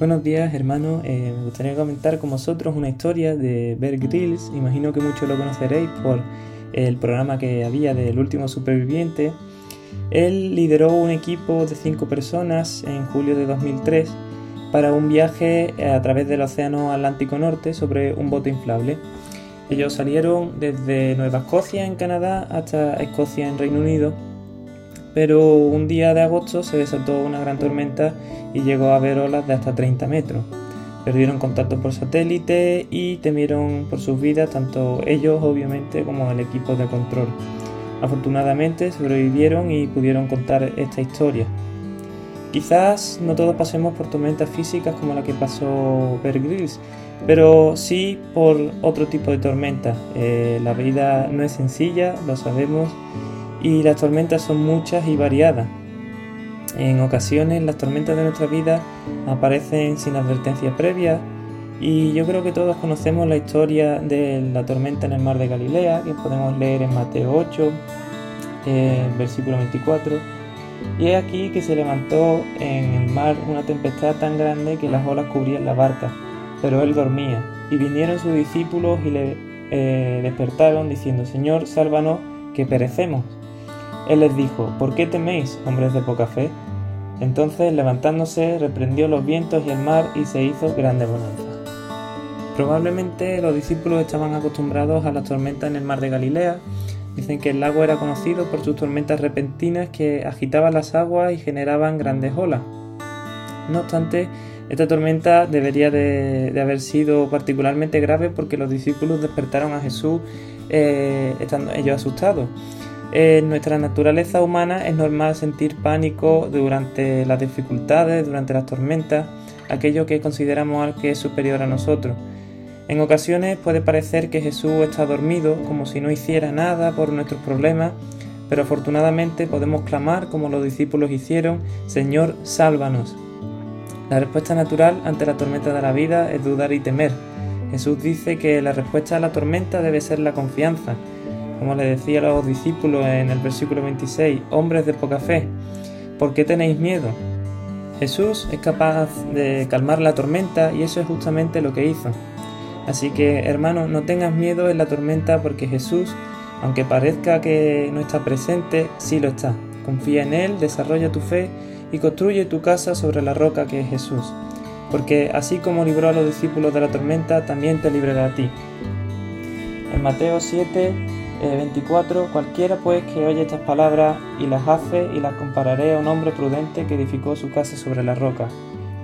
Buenos días, hermanos. Eh, me gustaría comentar con vosotros una historia de Bear Grylls. Imagino que muchos lo conoceréis por el programa que había del último superviviente. Él lideró un equipo de cinco personas en julio de 2003 para un viaje a través del Océano Atlántico Norte sobre un bote inflable. Ellos salieron desde Nueva Escocia en Canadá hasta Escocia en Reino Unido pero un día de agosto se desató una gran tormenta y llegó a haber olas de hasta 30 metros. Perdieron contacto por satélite y temieron por sus vidas tanto ellos obviamente como el equipo de control. Afortunadamente sobrevivieron y pudieron contar esta historia. Quizás no todos pasemos por tormentas físicas como la que pasó Bear Grylls, pero sí por otro tipo de tormenta. Eh, la vida no es sencilla, lo sabemos, y las tormentas son muchas y variadas. En ocasiones las tormentas de nuestra vida aparecen sin advertencia previa y yo creo que todos conocemos la historia de la tormenta en el mar de Galilea que podemos leer en Mateo 8, eh, versículo 24. Y es aquí que se levantó en el mar una tempestad tan grande que las olas cubrían la barca, pero él dormía. Y vinieron sus discípulos y le eh, despertaron diciendo, Señor, sálvanos, que perecemos. Él les dijo, ¿por qué teméis, hombres de poca fe? Entonces, levantándose, reprendió los vientos y el mar y se hizo grande bonanza. Probablemente los discípulos estaban acostumbrados a las tormentas en el mar de Galilea. Dicen que el lago era conocido por sus tormentas repentinas que agitaban las aguas y generaban grandes olas. No obstante, esta tormenta debería de, haber sido particularmente grave porque los discípulos despertaron a Jesús eh, estando ellos asustados. En nuestra naturaleza humana es normal sentir pánico durante las dificultades, durante las tormentas, aquello que consideramos que es superior a nosotros. En ocasiones puede parecer que Jesús está dormido, como si no hiciera nada por nuestros problemas, pero afortunadamente podemos clamar como los discípulos hicieron, Señor, sálvanos. La respuesta natural ante la tormenta de la vida es dudar y temer. Jesús dice que la respuesta a la tormenta debe ser la confianza, como le decía a los discípulos en el versículo 26, hombres de poca fe, ¿por qué tenéis miedo? Jesús es capaz de calmar la tormenta y eso es justamente lo que hizo. Así que, hermano, no tengas miedo en la tormenta porque Jesús, aunque parezca que no está presente, sí lo está. Confía en Él, desarrolla tu fe y construye tu casa sobre la roca que es Jesús. Porque así como libró a los discípulos de la tormenta, también te librará a ti. En Mateo 7, 24. Cualquiera pues que oye estas palabras y las hace y las compararé a un hombre prudente que edificó su casa sobre la roca.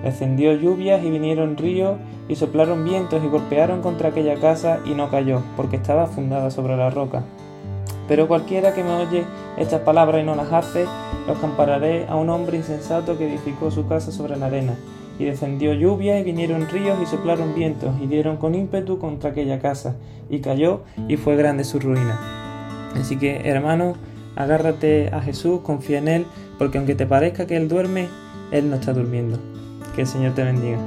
Descendió lluvias y vinieron ríos y soplaron vientos y golpearon contra aquella casa y no cayó, porque estaba fundada sobre la roca. Pero cualquiera que me oye estas palabras y no las hace, los compararé a un hombre insensato que edificó su casa sobre la arena. Y descendió lluvia y vinieron ríos y soplaron vientos y dieron con ímpetu contra aquella casa y cayó y fue grande su ruina. Así que hermano, agárrate a Jesús, confía en Él, porque aunque te parezca que Él duerme, Él no está durmiendo. Que el Señor te bendiga.